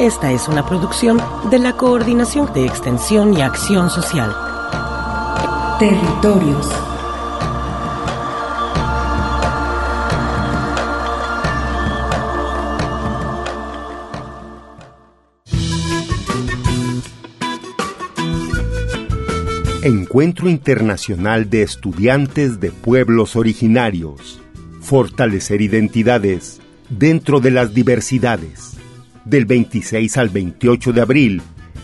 Esta es una producción de la Coordinación de Extensión y Acción Social. Territorios. Encuentro Internacional de Estudiantes de Pueblos Originarios. Fortalecer identidades dentro de las diversidades. Del 26 al 28 de abril,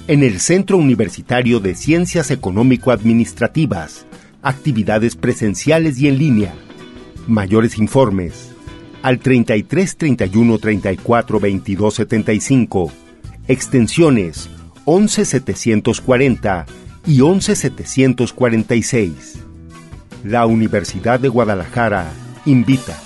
en el Centro Universitario de Ciencias Económico-Administrativas. Actividades presenciales y en línea. Mayores informes al 33 31 34 22 75. Extensiones 11 740 y 11746. La Universidad de Guadalajara invita.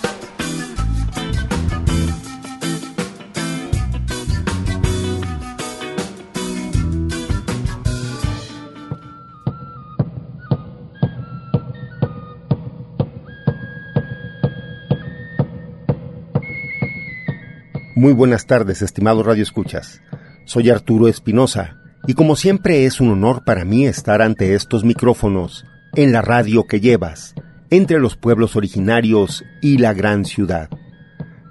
Muy buenas tardes, estimados Radio Escuchas. Soy Arturo Espinosa y como siempre es un honor para mí estar ante estos micrófonos, en la radio que llevas, entre los pueblos originarios y la gran ciudad.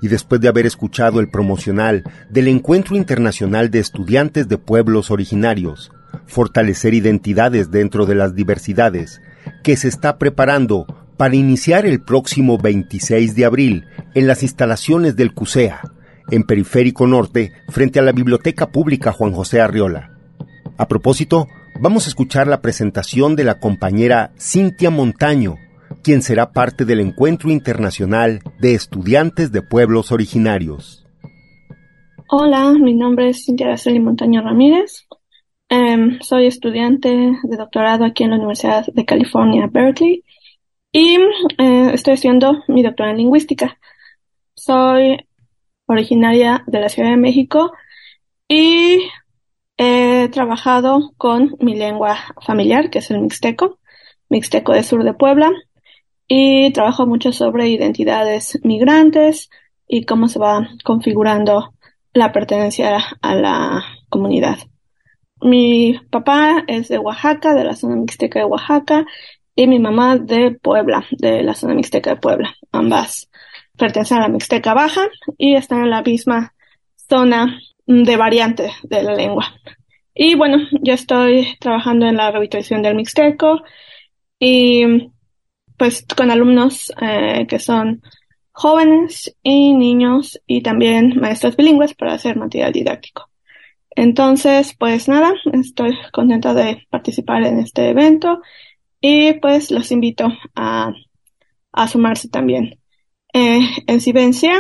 Y después de haber escuchado el promocional del Encuentro Internacional de Estudiantes de Pueblos Originarios, Fortalecer Identidades dentro de las Diversidades, que se está preparando para iniciar el próximo 26 de abril en las instalaciones del CUSEA, en Periférico Norte, frente a la Biblioteca Pública Juan José Arriola. A propósito, vamos a escuchar la presentación de la compañera Cintia Montaño, quien será parte del Encuentro Internacional de Estudiantes de Pueblos Originarios. Hola, mi nombre es Cintia Araceli Montaño Ramírez. Em, soy estudiante de doctorado aquí en la Universidad de California, Berkeley, y eh, estoy estudiando mi doctorado en lingüística. Soy originaria de la Ciudad de México y He trabajado con mi lengua familiar, que es el mixteco, mixteco de sur de Puebla, y trabajo mucho sobre identidades migrantes y cómo se va configurando la pertenencia a la comunidad. Mi papá es de Oaxaca, de la zona mixteca de Oaxaca, y mi mamá de Puebla, de la zona mixteca de Puebla. Ambas pertenecen a la mixteca baja y están en la misma zona de variante de la lengua. Y bueno, yo estoy trabajando en la revitalización del Mixteco y pues con alumnos eh, que son jóvenes y niños y también maestros bilingües para hacer material didáctico. Entonces, pues nada, estoy contenta de participar en este evento y pues los invito a, a sumarse también. Eh, en Sivencia,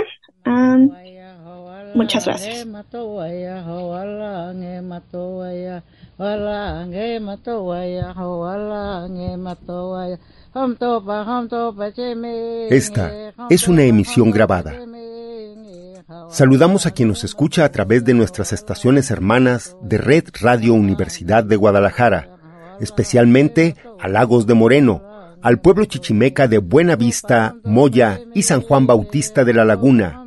Muchas gracias. Esta es una emisión grabada. Saludamos a quien nos escucha a través de nuestras estaciones hermanas de Red Radio Universidad de Guadalajara, especialmente a Lagos de Moreno, al pueblo chichimeca de Buena Vista, Moya y San Juan Bautista de la Laguna,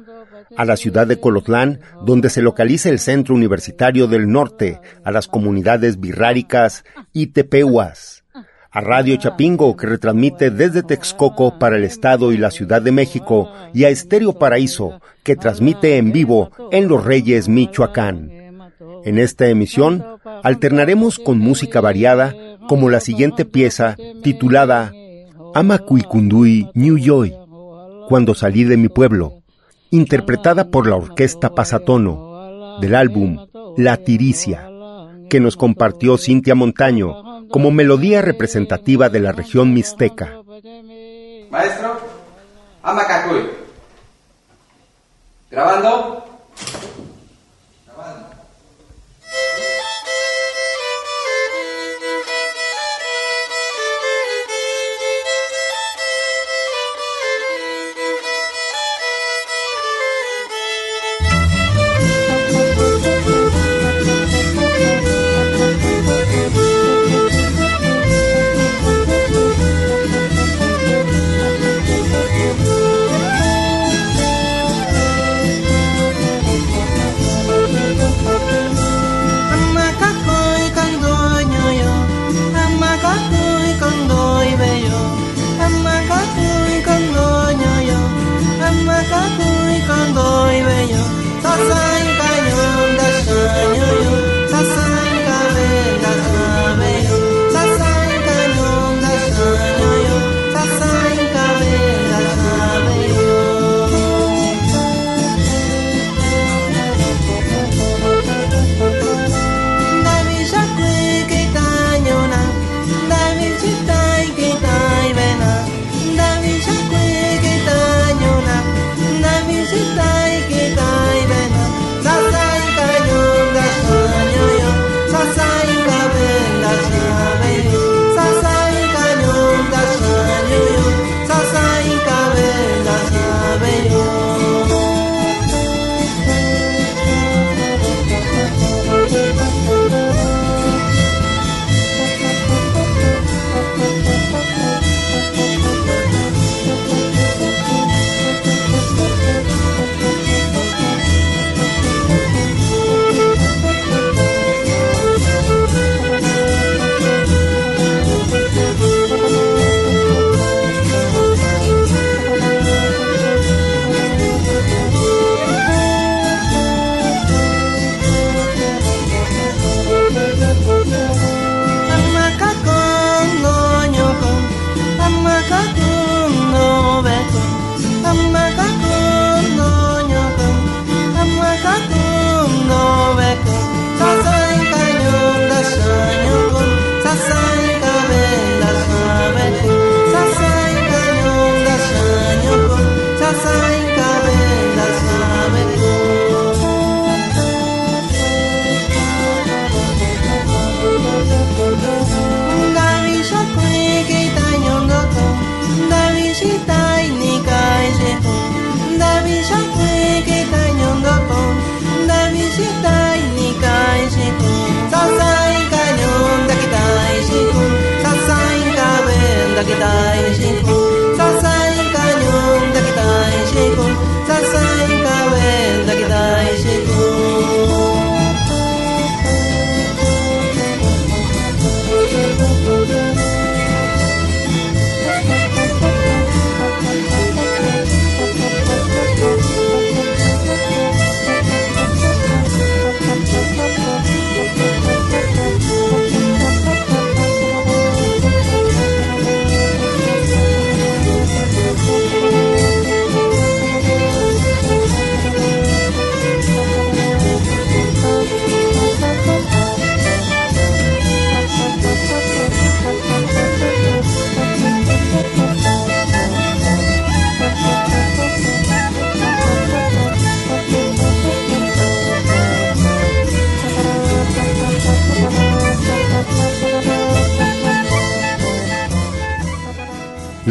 a la ciudad de Colotlán, donde se localiza el Centro Universitario del Norte, a las comunidades birráricas y tepehuas, a Radio Chapingo, que retransmite desde Texcoco para el Estado y la Ciudad de México, y a Estéreo Paraíso, que transmite en vivo en Los Reyes, Michoacán. En esta emisión Alternaremos con música variada como la siguiente pieza titulada Amacuicundui New Joy, Cuando salí de mi pueblo, interpretada por la orquesta Pasatono del álbum La Tiricia, que nos compartió Cintia Montaño como melodía representativa de la región mixteca. Maestro, Amacacuy. Grabando.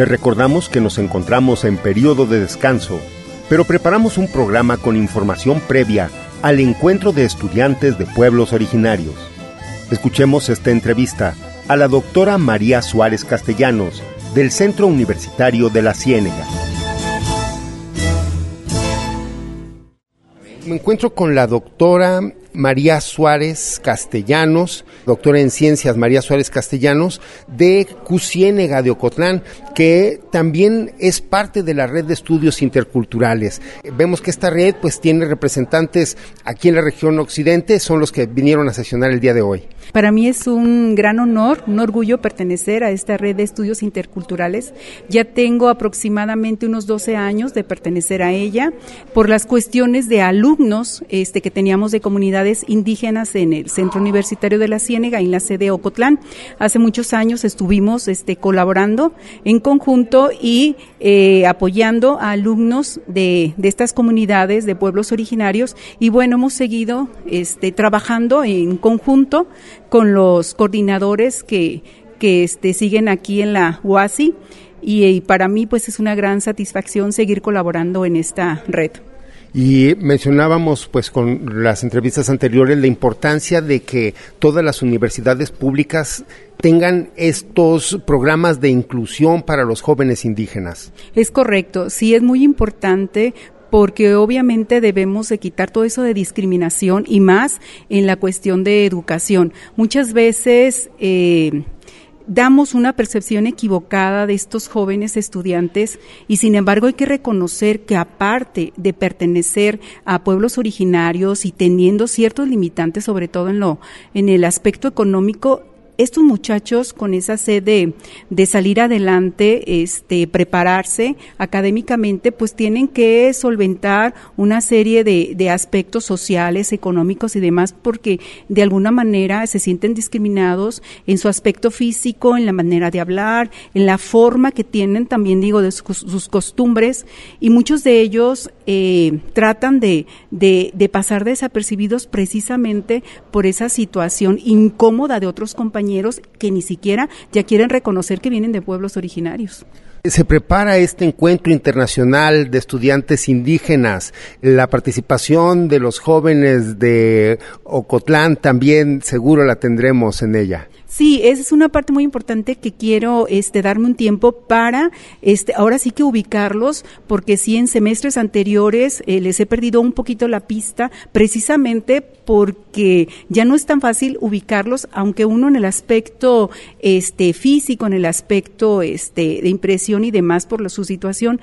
Les recordamos que nos encontramos en periodo de descanso, pero preparamos un programa con información previa al encuentro de estudiantes de pueblos originarios. Escuchemos esta entrevista a la doctora María Suárez Castellanos del Centro Universitario de la Ciénega. Me encuentro con la doctora María Suárez Castellanos, doctora en ciencias María Suárez Castellanos, de Cusiénega de Ocotlán, que también es parte de la red de estudios interculturales. Vemos que esta red pues tiene representantes aquí en la región occidente, son los que vinieron a sesionar el día de hoy. Para mí es un gran honor, un orgullo pertenecer a esta red de estudios interculturales. Ya tengo aproximadamente unos 12 años de pertenecer a ella por las cuestiones de alumnos este, que teníamos de comunidades indígenas en el Centro Universitario de la Ciénega, en la sede Ocotlán. Hace muchos años estuvimos este, colaborando en conjunto y eh, apoyando a alumnos de, de estas comunidades de pueblos originarios y bueno, hemos seguido este, trabajando en conjunto con los coordinadores que, que este, siguen aquí en la UASI y, y para mí pues es una gran satisfacción seguir colaborando en esta red. Y mencionábamos, pues, con las entrevistas anteriores, la importancia de que todas las universidades públicas tengan estos programas de inclusión para los jóvenes indígenas. Es correcto, sí es muy importante porque obviamente debemos de quitar todo eso de discriminación y más en la cuestión de educación. Muchas veces eh, damos una percepción equivocada de estos jóvenes estudiantes y sin embargo hay que reconocer que aparte de pertenecer a pueblos originarios y teniendo ciertos limitantes sobre todo en lo en el aspecto económico estos muchachos con esa sed de, de, salir adelante, este, prepararse académicamente, pues tienen que solventar una serie de, aspectos sociales, económicos y demás, porque de alguna manera se sienten discriminados en su aspecto físico, en la manera de hablar, en la forma que tienen también, digo, de sus costumbres, y muchos de ellos eh, tratan de, de, de pasar desapercibidos precisamente por esa situación incómoda de otros compañeros que ni siquiera ya quieren reconocer que vienen de pueblos originarios. Se prepara este encuentro internacional de estudiantes indígenas. La participación de los jóvenes de Ocotlán también seguro la tendremos en ella. Sí, esa es una parte muy importante que quiero este, darme un tiempo para, este, ahora sí que ubicarlos, porque sí en semestres anteriores eh, les he perdido un poquito la pista, precisamente porque ya no es tan fácil ubicarlos, aunque uno en el aspecto este, físico, en el aspecto este, de impresión y demás por su situación,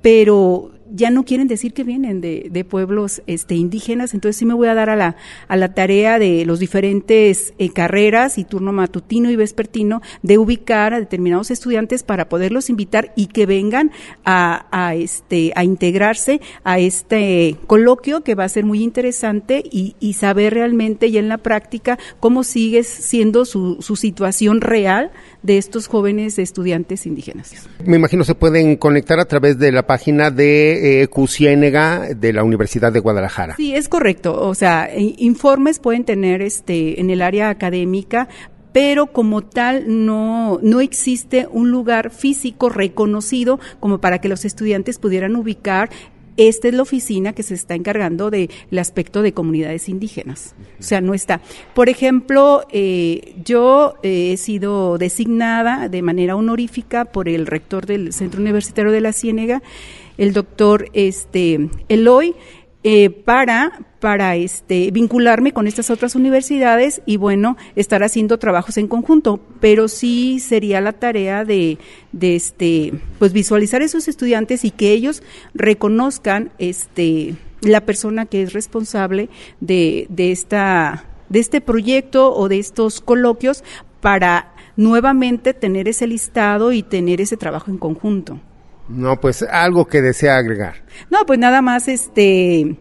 pero ya no quieren decir que vienen de, de, pueblos este, indígenas, entonces sí me voy a dar a la, a la tarea de los diferentes eh, carreras y turno matutino y vespertino de ubicar a determinados estudiantes para poderlos invitar y que vengan a, a, este, a integrarse a este coloquio que va a ser muy interesante y, y saber realmente ya en la práctica cómo sigue siendo su, su situación real de estos jóvenes estudiantes indígenas. Me imagino se pueden conectar a través de la página de eh, Cusiénega de la Universidad de Guadalajara. Sí, es correcto. O sea, informes pueden tener este en el área académica, pero como tal no, no existe un lugar físico reconocido como para que los estudiantes pudieran ubicar esta es la oficina que se está encargando del aspecto de comunidades indígenas. O sea, no está. Por ejemplo, eh, yo eh, he sido designada de manera honorífica por el rector del Centro Universitario de la Ciénega, el doctor este, Eloy, eh, para, para este, vincularme con estas otras universidades y bueno, estar haciendo trabajos en conjunto, pero sí sería la tarea de, de este, pues visualizar a esos estudiantes y que ellos reconozcan este, la persona que es responsable de, de, esta, de este proyecto o de estos coloquios para nuevamente tener ese listado y tener ese trabajo en conjunto. No, pues algo que desea agregar. No, pues nada más este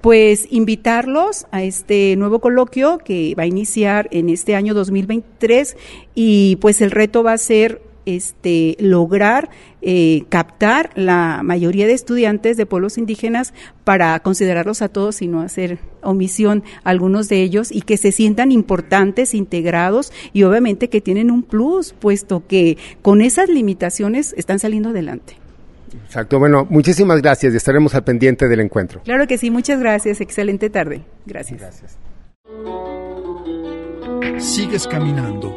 pues invitarlos a este nuevo coloquio que va a iniciar en este año 2023 y pues el reto va a ser este lograr eh, captar la mayoría de estudiantes de pueblos indígenas para considerarlos a todos y no hacer omisión a algunos de ellos y que se sientan importantes, integrados y obviamente que tienen un plus, puesto que con esas limitaciones están saliendo adelante. Exacto, bueno, muchísimas gracias y estaremos al pendiente del encuentro. Claro que sí, muchas gracias, excelente tarde. Gracias. Gracias. Sigues caminando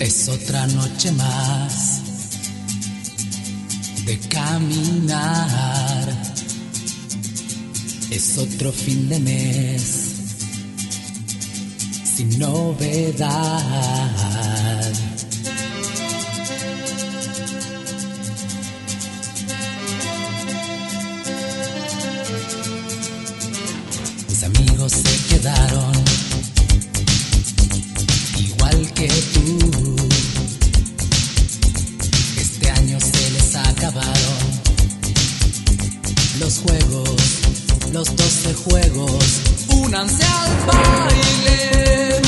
Es otra noche más de caminar. Es otro fin de mes sin novedad. Mis amigos se quedaron igual que tú. los 12 juegos, únanse al baile.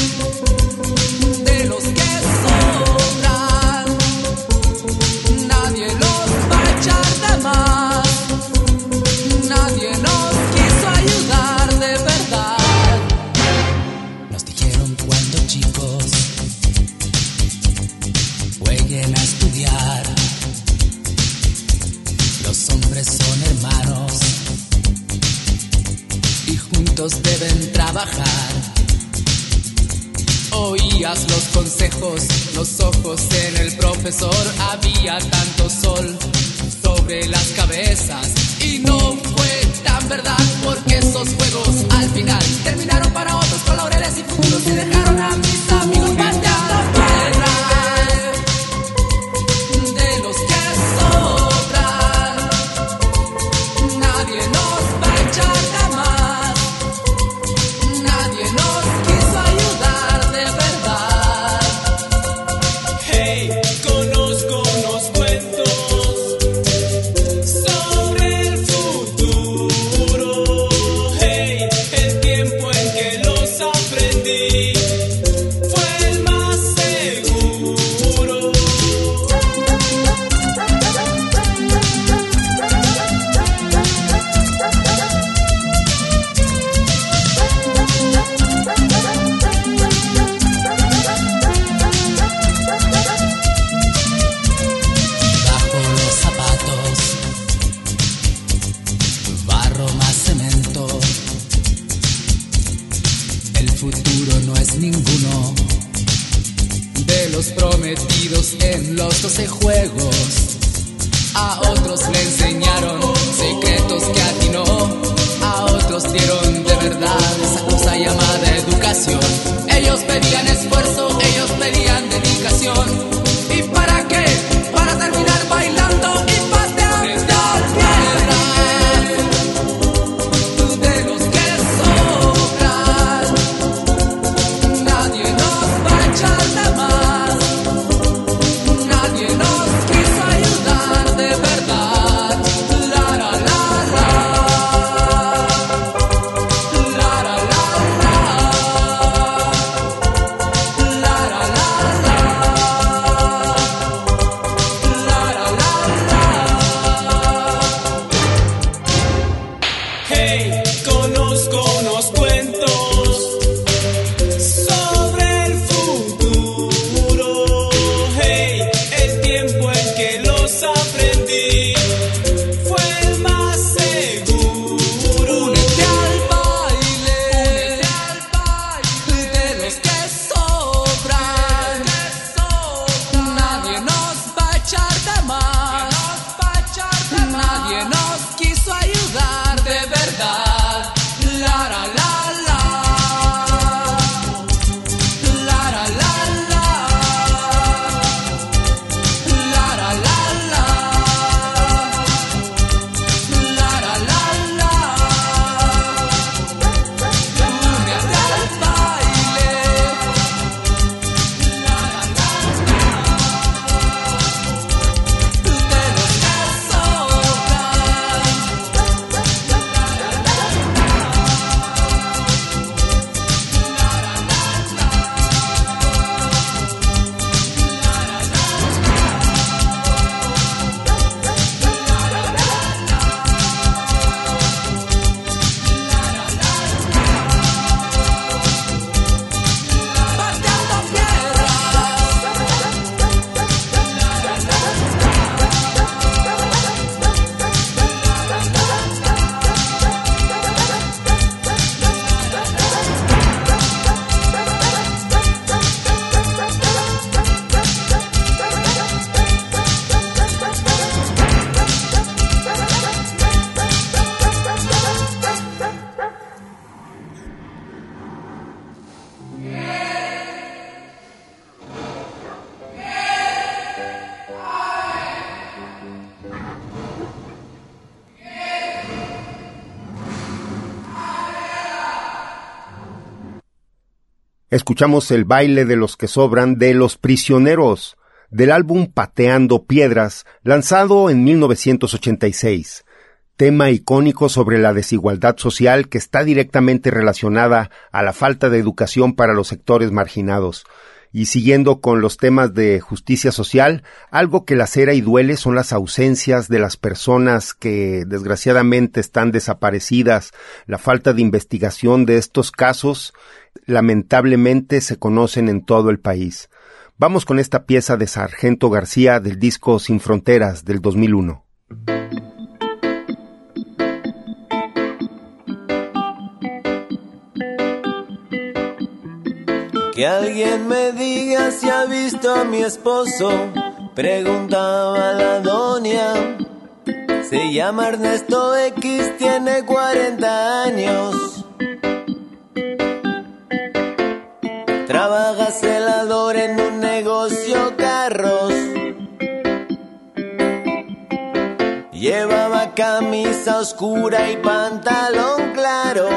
Escuchamos el baile de los que sobran de Los Prisioneros, del álbum Pateando Piedras, lanzado en 1986, tema icónico sobre la desigualdad social que está directamente relacionada a la falta de educación para los sectores marginados. Y siguiendo con los temas de justicia social, algo que lacera y duele son las ausencias de las personas que desgraciadamente están desaparecidas, la falta de investigación de estos casos lamentablemente se conocen en todo el país. Vamos con esta pieza de Sargento García del disco Sin Fronteras del 2001. Que alguien me diga si ha visto a mi esposo, preguntaba la doña. Se llama Ernesto X, tiene 40 años. Trabaja celador en un negocio carros. Llevaba camisa oscura y pantalón claro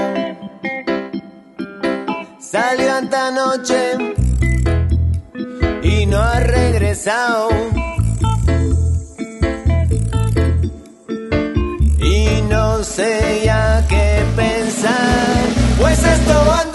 Salió esta noche y no ha regresado. Y no sé ya qué pensar, pues esto antes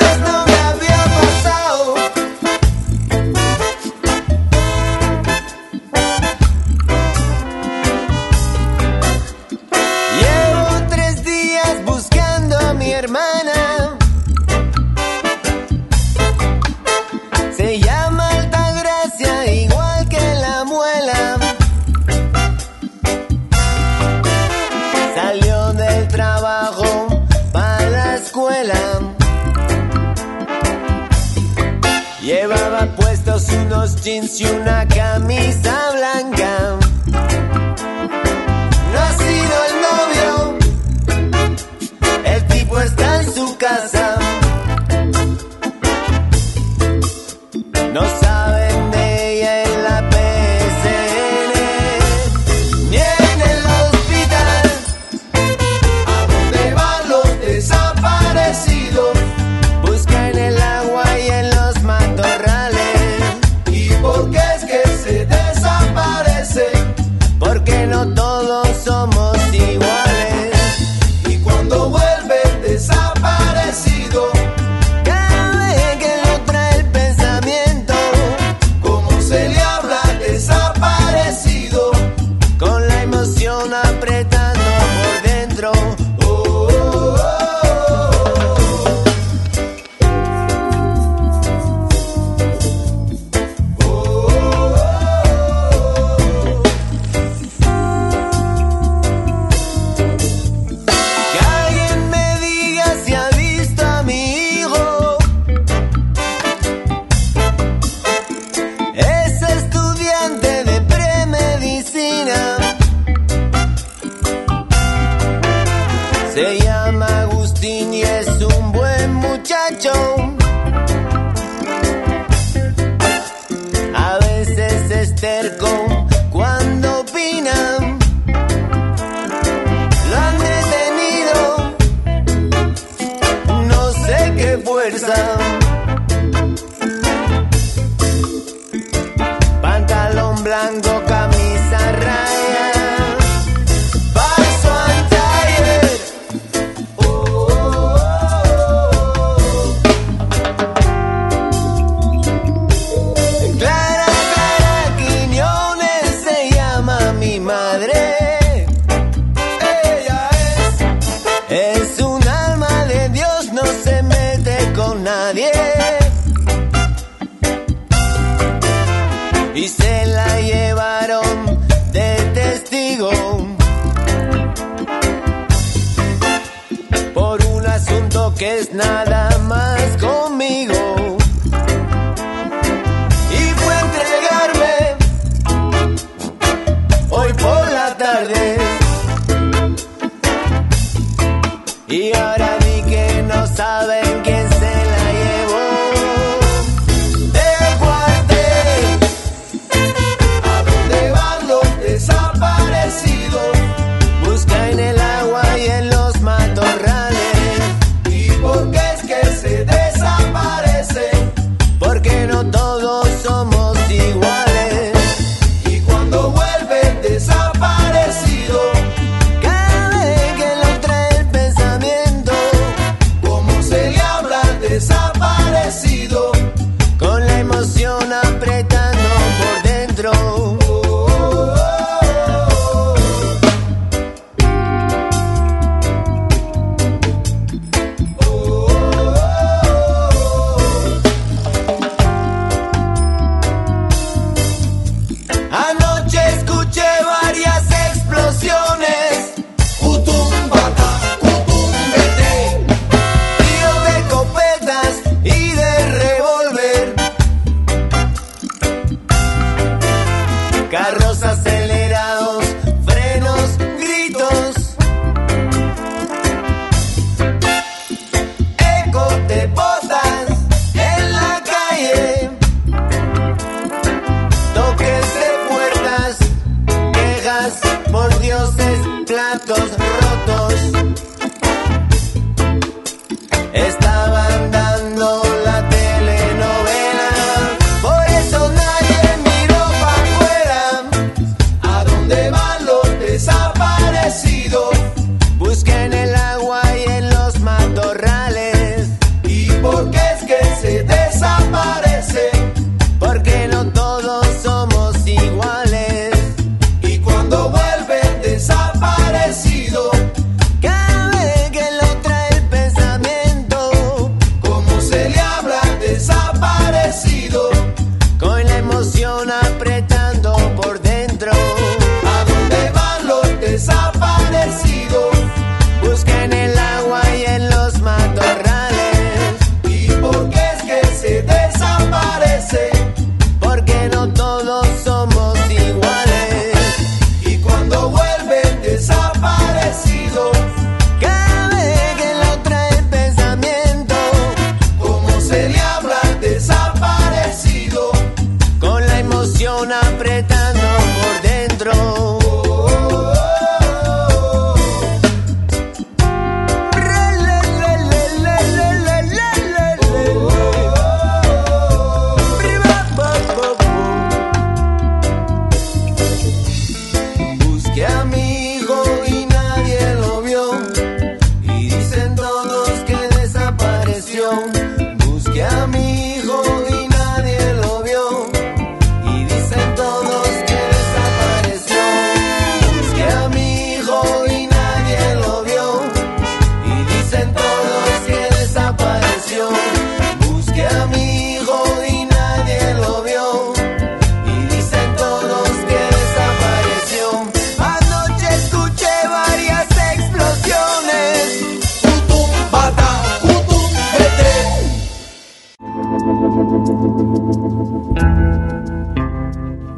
tarde.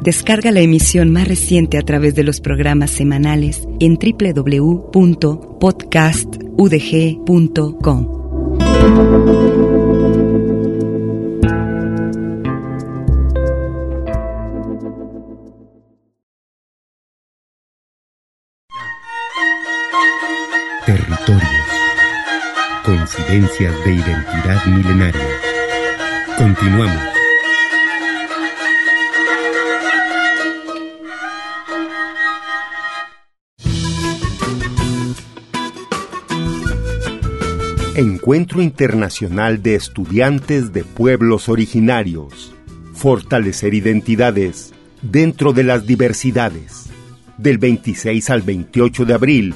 Descarga la emisión más reciente a través de los programas semanales en www.podcastudg.com. Territorios. Coincidencias de identidad milenaria. Continuamos. Encuentro Internacional de Estudiantes de Pueblos Originarios. Fortalecer identidades dentro de las diversidades. Del 26 al 28 de abril,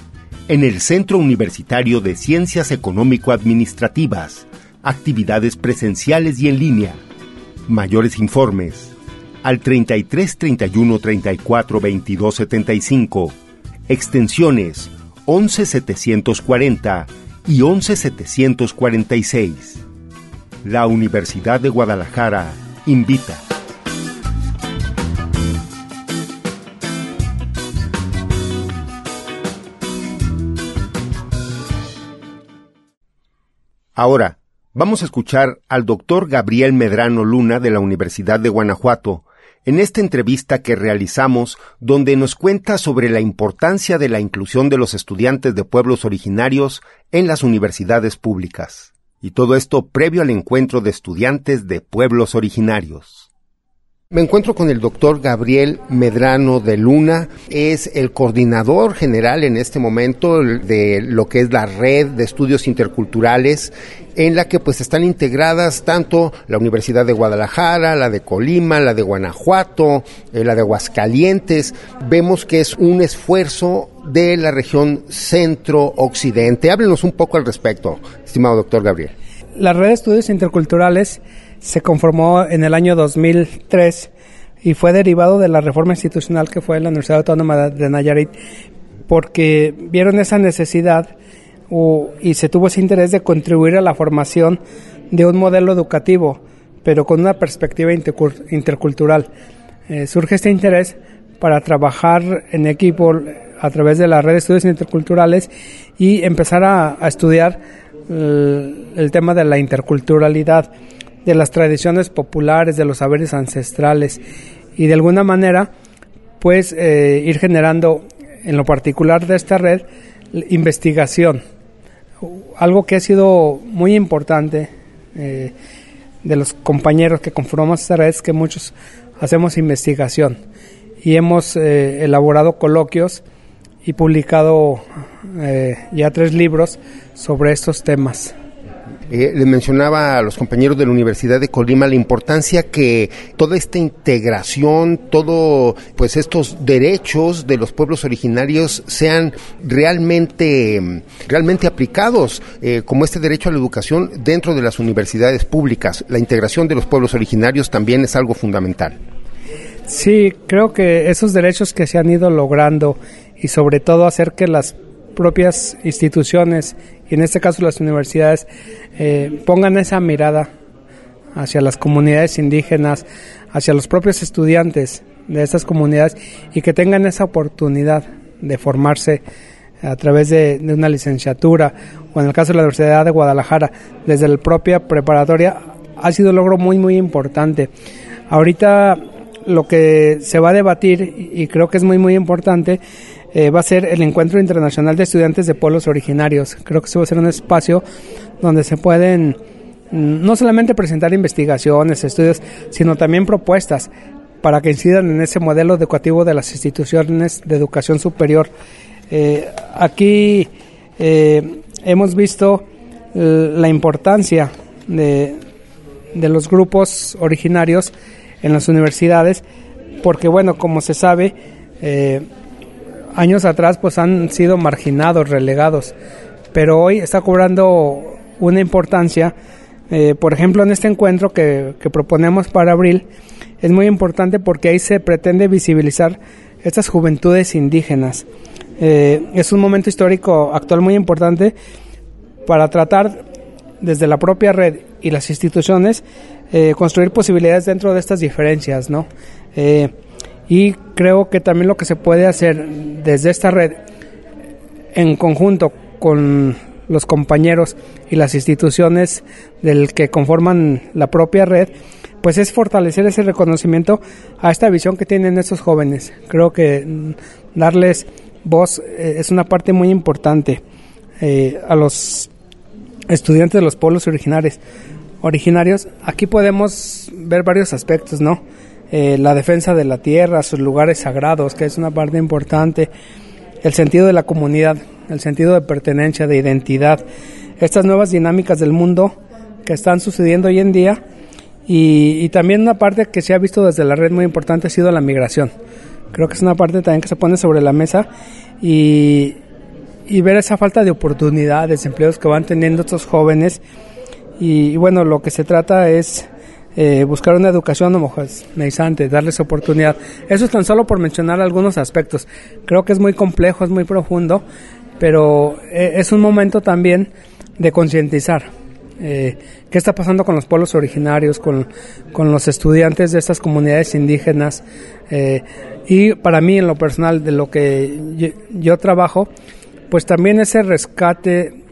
en el Centro Universitario de Ciencias Económico-Administrativas, actividades presenciales y en línea. Mayores informes al 33 31 34 22 75, extensiones 11 740 y 11746. La Universidad de Guadalajara invita. Ahora, vamos a escuchar al doctor Gabriel Medrano Luna de la Universidad de Guanajuato, en esta entrevista que realizamos donde nos cuenta sobre la importancia de la inclusión de los estudiantes de pueblos originarios en las universidades públicas. Y todo esto previo al encuentro de estudiantes de pueblos originarios. Me encuentro con el doctor Gabriel Medrano de Luna, es el coordinador general en este momento de lo que es la red de estudios interculturales en la que pues están integradas tanto la Universidad de Guadalajara, la de Colima, la de Guanajuato, eh, la de Aguascalientes. Vemos que es un esfuerzo de la región centro-occidente. Háblenos un poco al respecto, estimado doctor Gabriel. La red de estudios interculturales se conformó en el año 2003 y fue derivado de la reforma institucional que fue en la Universidad Autónoma de Nayarit porque vieron esa necesidad y se tuvo ese interés de contribuir a la formación de un modelo educativo, pero con una perspectiva intercultural. Eh, surge este interés para trabajar en equipo a través de la red de estudios interculturales y empezar a, estudiar el tema de la interculturalidad de las tradiciones populares, de los saberes ancestrales y de alguna manera pues eh, ir generando en lo particular de esta red investigación. Algo que ha sido muy importante eh, de los compañeros que conformamos esta red es que muchos hacemos investigación y hemos eh, elaborado coloquios y publicado ya tres libros sobre estos temas. Eh, le mencionaba a los compañeros de la Universidad de Colima la importancia que toda esta integración, todo, pues estos derechos de los pueblos originarios sean realmente, realmente aplicados, eh, como este derecho a la educación dentro de las universidades públicas. La integración de los pueblos originarios también es algo fundamental. Sí, creo que esos derechos que se han ido logrando y sobre todo hacer que las propias instituciones y en este caso las universidades eh, pongan esa mirada hacia las comunidades indígenas, hacia los propios estudiantes de estas comunidades y que tengan esa oportunidad de formarse a través de, una licenciatura o en el caso de la Universidad de Guadalajara desde la propia preparatoria ha sido un logro muy muy importante. Ahorita lo que se va a debatir y creo que es muy muy importante eh, va a ser el Encuentro Internacional de Estudiantes de Pueblos Originarios. Creo que se va a ser un espacio donde se pueden mm, no solamente presentar investigaciones, estudios, sino también propuestas para que incidan en ese modelo educativo de las instituciones de educación superior. Eh, aquí eh, hemos visto la importancia de los grupos originarios en las universidades, porque bueno, como se sabe, años atrás pues han sido marginados, relegados, pero hoy está cobrando una importancia. Eh, por ejemplo, en este encuentro que, proponemos para abril, es muy importante porque ahí se pretende visibilizar estas juventudes indígenas. Eh, es un momento histórico actual muy importante para tratar desde la propia red y las instituciones eh, construir posibilidades dentro de estas diferencias, ¿no? Y creo que también lo que se puede hacer desde esta red, en conjunto con los compañeros y las instituciones del que conforman la propia red, pues es fortalecer ese reconocimiento a esta visión que tienen estos jóvenes. Creo que darles voz eh, es una parte muy importante eh, a los estudiantes de los pueblos originarios. Originarios, aquí podemos ver varios aspectos, ¿no? Eh, la defensa de la tierra, sus lugares sagrados, que es una parte importante, el sentido de la comunidad, el sentido de pertenencia, de identidad, estas nuevas dinámicas del mundo que están sucediendo hoy en día y, también una parte que se ha visto desde la red muy importante ha sido la migración. Creo que es una parte también que se pone sobre la mesa y, ver esa falta de oportunidades, empleos que van teniendo estos jóvenes. Y, bueno, lo que se trata es eh, buscar una educación homogeneizante, darles oportunidad. Eso es tan solo por mencionar algunos aspectos. Creo que es muy complejo, es muy profundo, pero eh, es un momento también de concientizar eh, qué está pasando con los pueblos originarios, con, los estudiantes de estas comunidades indígenas. Eh, y para mí, en lo personal, de lo que yo, trabajo, pues también ese rescate,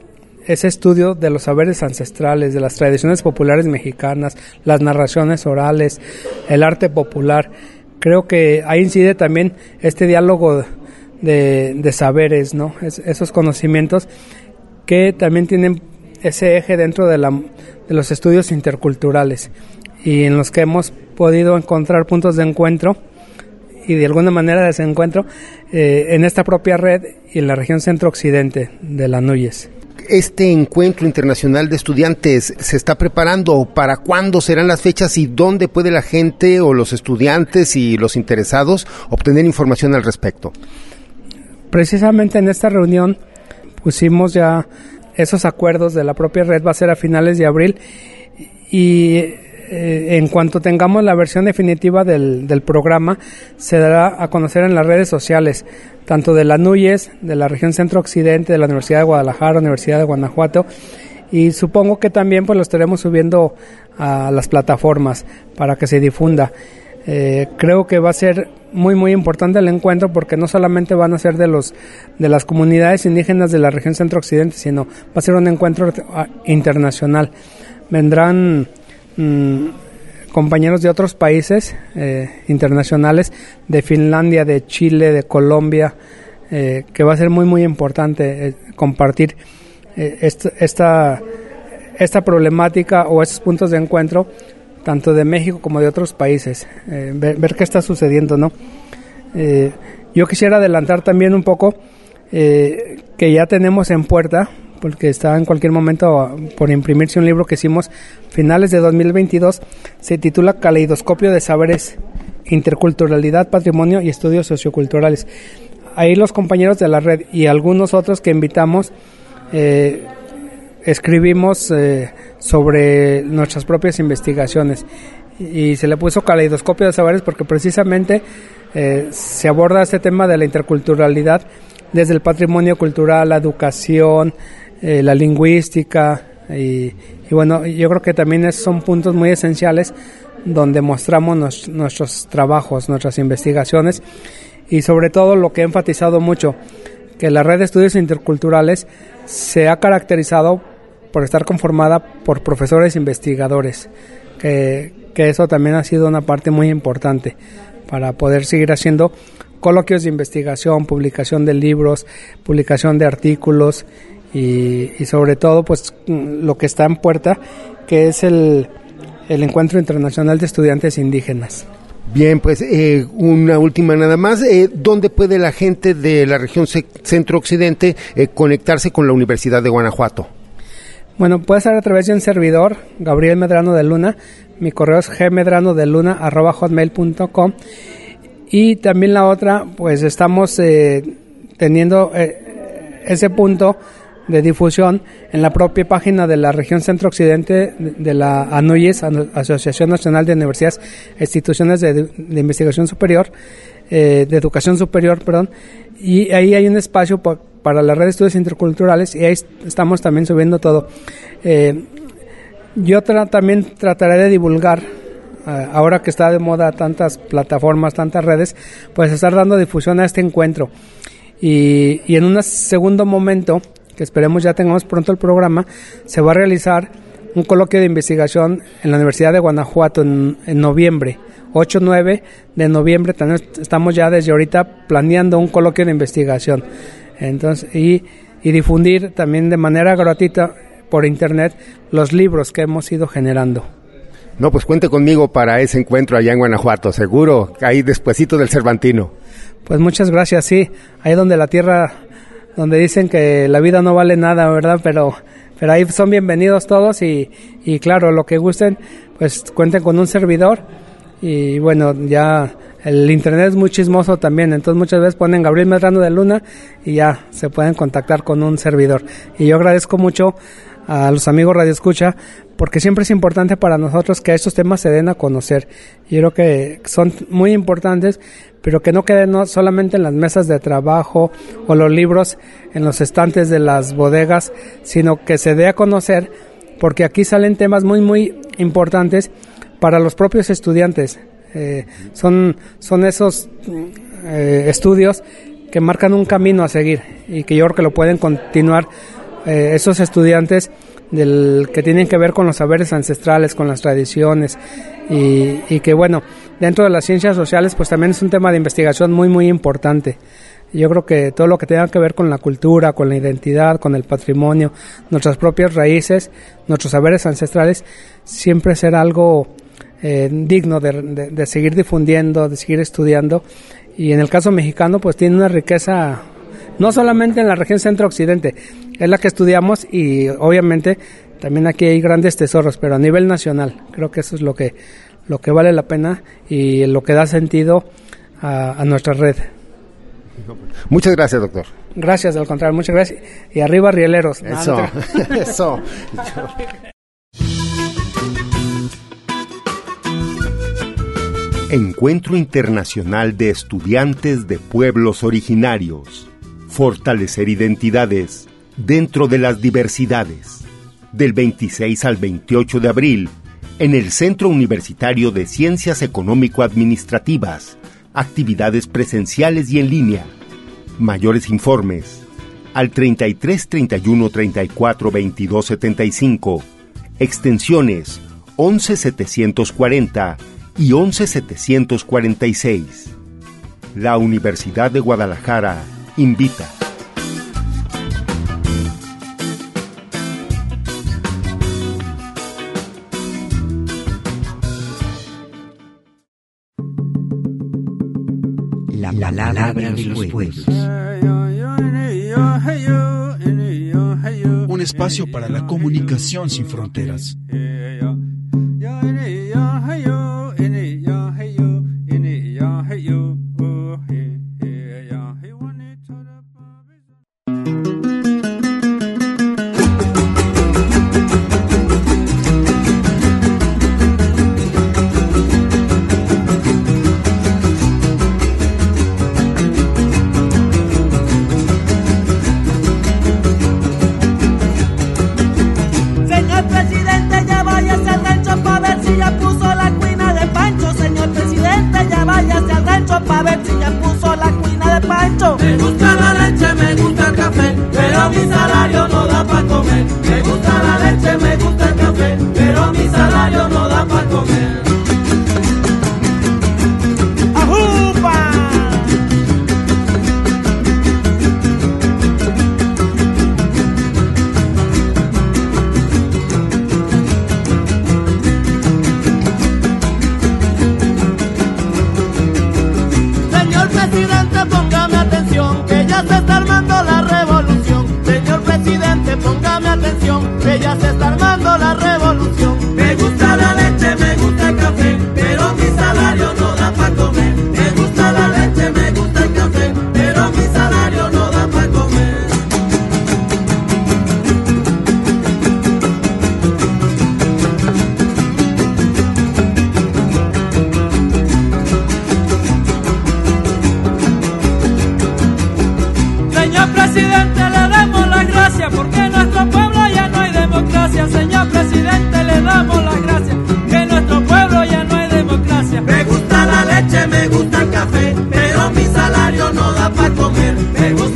ese estudio de los saberes ancestrales, de las tradiciones populares mexicanas, las narraciones orales, el arte popular. Creo que ahí incide también este diálogo de, saberes, ¿no? esos conocimientos que también tienen ese eje dentro de, la, de los estudios interculturales y en los que hemos podido encontrar puntos de encuentro y de alguna manera de desencuentro eh, en esta propia red y en la región centro-occidente de la Núñez. Este encuentro internacional de estudiantes se está preparando. ¿Para cuándo serán las fechas y dónde puede la gente o los estudiantes y los interesados obtener información al respecto? Precisamente en esta reunión pusimos ya esos acuerdos de la propia red va a ser a finales de abril y eh, en cuanto tengamos la versión definitiva del, del, programa, se dará a conocer en las redes sociales, tanto de la NUYES, de la región centro-occidente, de la Universidad de Guadalajara, Universidad de Guanajuato, y supongo que también pues lo estaremos subiendo a las plataformas para que se difunda. Eh, creo que va a ser muy muy importante el encuentro porque no solamente van a ser de los de las comunidades indígenas de la región centro occidente sino va a ser un encuentro internacional vendrán mm, compañeros de otros países eh, internacionales de Finlandia de Chile de Colombia eh, que va a ser muy muy importante compartir esta esta problemática o estos puntos de encuentro tanto de México como de otros países, eh, ver, qué está sucediendo, ¿no? Eh, yo quisiera adelantar también un poco eh, que ya tenemos en puerta, porque está en cualquier momento por imprimirse un libro que hicimos finales de 2022, se titula Caleidoscopio de Saberes, Interculturalidad, Patrimonio y Estudios Socioculturales. Ahí los compañeros de la red y algunos otros que invitamos escribimos sobre nuestras propias investigaciones. Y se le puso caleidoscopio de saberes porque precisamente eh, se aborda este tema de la interculturalidad desde el patrimonio cultural, la educación, eh, la lingüística y, bueno, yo creo que también son puntos muy esenciales donde mostramos nuestros trabajos, nuestras investigaciones y sobre todo lo que he enfatizado mucho, que la red de estudios interculturales se ha caracterizado por estar conformada por profesores investigadores, que, eso también ha sido una parte muy importante para poder seguir haciendo coloquios de investigación, publicación de libros, publicación de artículos y, sobre todo pues lo que está en puerta, que es el, Encuentro Internacional de Estudiantes Indígenas. Bien, pues eh, una última nada más. Eh, ¿Dónde puede la gente de la región centro-occidente eh, conectarse con la Universidad de Guanajuato? Bueno, puede ser a través de un servidor, Gabriel Medrano de Luna. Mi correo es gmedranodeluna.hotmail.com Y también la otra, pues estamos eh, teniendo eh, ese punto de difusión en la propia página de la región centro-occidente de la ANUYES, Asociación Nacional de Universidades e Instituciones de, Investigación Superior, eh, de Educación Superior, perdón, y ahí hay un espacio para la red de estudios interculturales y ahí estamos también subiendo todo. Eh, yo también trataré de divulgar eh, ahora que está de moda tantas plataformas, tantas redes, pues estar dando difusión a este encuentro. Y, y en un segundo momento, que esperemos ya tengamos pronto el programa, se va a realizar un coloquio de investigación en la Universidad de Guanajuato en, en noviembre. 8-9 de noviembre también estamos ya desde ahorita planeando un coloquio de investigación. Entonces, y, y difundir también de manera gratuita por internet los libros que hemos ido generando. No, pues cuente conmigo para ese encuentro allá en Guanajuato, seguro, ahí despuesito del Cervantino. Pues muchas gracias, sí, ahí donde la tierra, donde dicen que la vida no vale nada, ¿verdad? Pero, pero ahí son bienvenidos todos y, y claro, lo que gusten, pues cuenten con un servidor y bueno, ya el internet es muy chismoso también, entonces muchas veces ponen Gabriel Medrano de Luna y ya se pueden contactar con un servidor. Y yo agradezco mucho a los amigos Radio Escucha porque siempre es importante para nosotros que estos temas se den a conocer. Yo creo que son muy importantes, pero que no queden no solamente en las mesas de trabajo o los libros en los estantes de las bodegas, sino que se dé a conocer porque aquí salen temas muy muy importantes para los propios estudiantes. Eh, son, son esos eh, estudios que marcan un camino a seguir y que yo creo que lo pueden continuar eh, esos estudiantes del que tienen que ver con los saberes ancestrales, con las tradiciones y, que bueno, dentro de las ciencias sociales pues también es un tema de investigación muy muy importante. Yo creo que todo lo que tenga que ver con la cultura, con la identidad, con el patrimonio, nuestras propias raíces, nuestros saberes ancestrales, siempre será algo eh, digno de, de, de, seguir difundiendo, de seguir estudiando. Y en el caso mexicano, pues tiene una riqueza, no solamente en la región centro-occidente, es la que estudiamos y obviamente también aquí hay grandes tesoros, pero a nivel nacional, creo que eso es lo que, lo que vale la pena y lo que da sentido a, a nuestra red. Muchas gracias, doctor. Gracias, al contrario, muchas gracias. Y arriba, rieleros. Eso, eso. Encuentro Internacional de Estudiantes de Pueblos Originarios. Fortalecer identidades dentro de las diversidades. Del 26 al 28 de abril, en el Centro Universitario de Ciencias Económico-Administrativas. Actividades presenciales y en línea. Mayores informes al 33 31 34 22 75. Extensiones 11 740 y 11746. La Universidad de Guadalajara invita. La palabra de los pueblos. Un espacio para la comunicación sin fronteras. Me gusta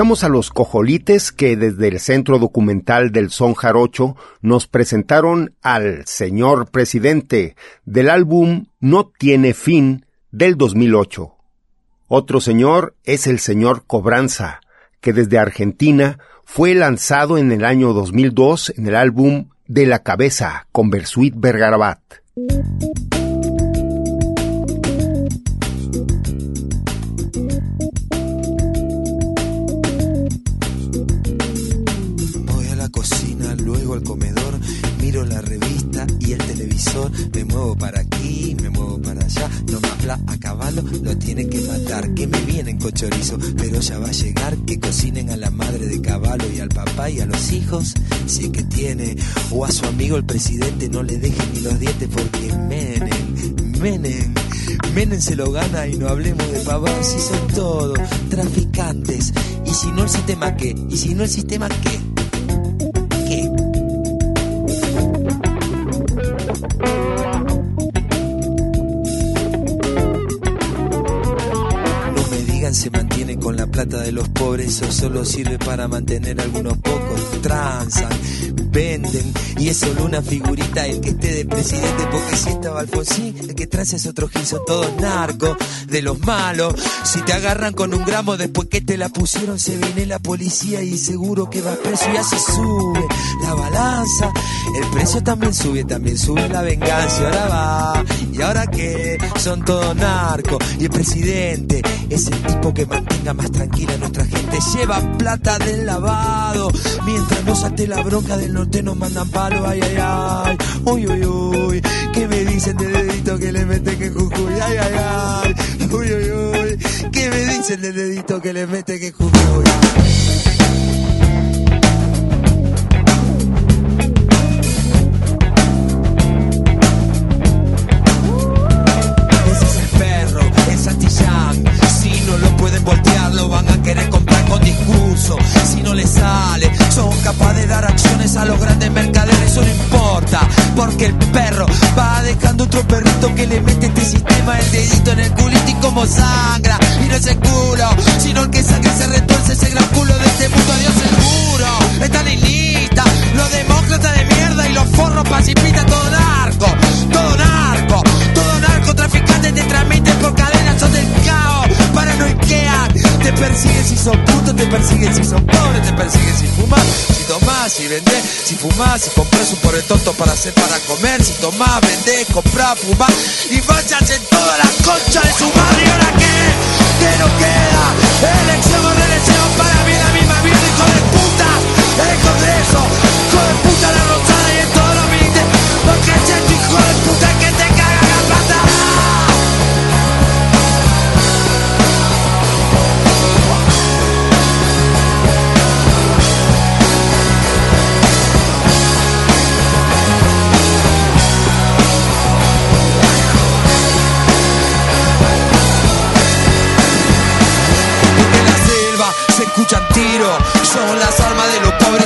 Escuchamos a los cojolites que desde el Centro Documental del Son Jarocho nos presentaron al señor presidente del álbum No tiene fin del 2008. Otro señor es el señor Cobranza, que desde Argentina fue lanzado en el año 2002 en el álbum De la Cabeza con Bersuit Bergarabat. Muevo para aquí, me muevo para allá, no me habla a caballo, lo tienen que matar, que me vienen con chorizo, pero ya va a llegar, que cocinen a la madre de caballo y al papá y a los hijos, si es que tiene, o a su amigo el presidente, no le dejen ni los dientes porque menen, menen. Menem se lo gana y no hablemos de pavados si son todos traficantes. Y si no el sistema qué? Y si no el sistema? ¿Qué? Plata de los pobres o solo sirve para mantener a algunos pocos. Transan, venden y es solo una figurita el que esté de presidente porque si estaba Alfonsín, el que trae es otro gil, todos narcos de los malos. Si te agarran con un gramo después que te la pusieron se viene la policía y seguro que va preso y así sube la balanza. El precio también sube, también sube la venganza ahora va. Y ahora que son todos narcos y el presidente es el tipo que mantenga más tranquila a nuestra gente. Lleva plata del lavado mientras nos ate la bronca del norte nos mandan palo. Ay, ay, ay. Uy, uy, uy. ¿Qué me dicen del dedito que le meten que Jujuy? Ay, ay, ay. Uy, uy, uy. ¿Qué me dicen del dedito que le meten que Jujuy? El dedito en el culito y como sangra. Y no es el culo, sino el que sangra y se retuerce ese gran culo de este mundo. Adiós seguro, están en lista. Los demócratas de mierda y los forros pacifistas, todo narco, todo narco, todo narcotraficante te transmiten por cadenas, son del caos, paranoiquean, te persiguen si putos, te persiguen si son pobres, te persiguen si fumas, si tomás, si vendés, si fumás, si compras un por el tonto para hacer para comer, si tomás, vendés, comprás, fumás y vayas en toda la concha de su madre, ¿y ahora qué? ¿Qué nos queda? Elección o reelección para mí la misma vida, hijo de puta, el Congreso, hijo de puta la rosada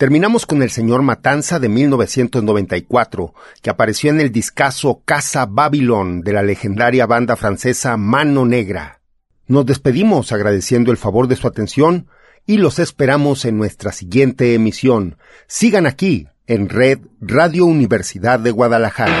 terminamos con el señor Matanza de 1994, que apareció en el discazo Casa Babylon de la legendaria banda francesa Mano Negra. Nos despedimos agradeciendo el favor de su atención y los esperamos en nuestra siguiente emisión. Sigan aquí en Red Radio Universidad de Guadalajara.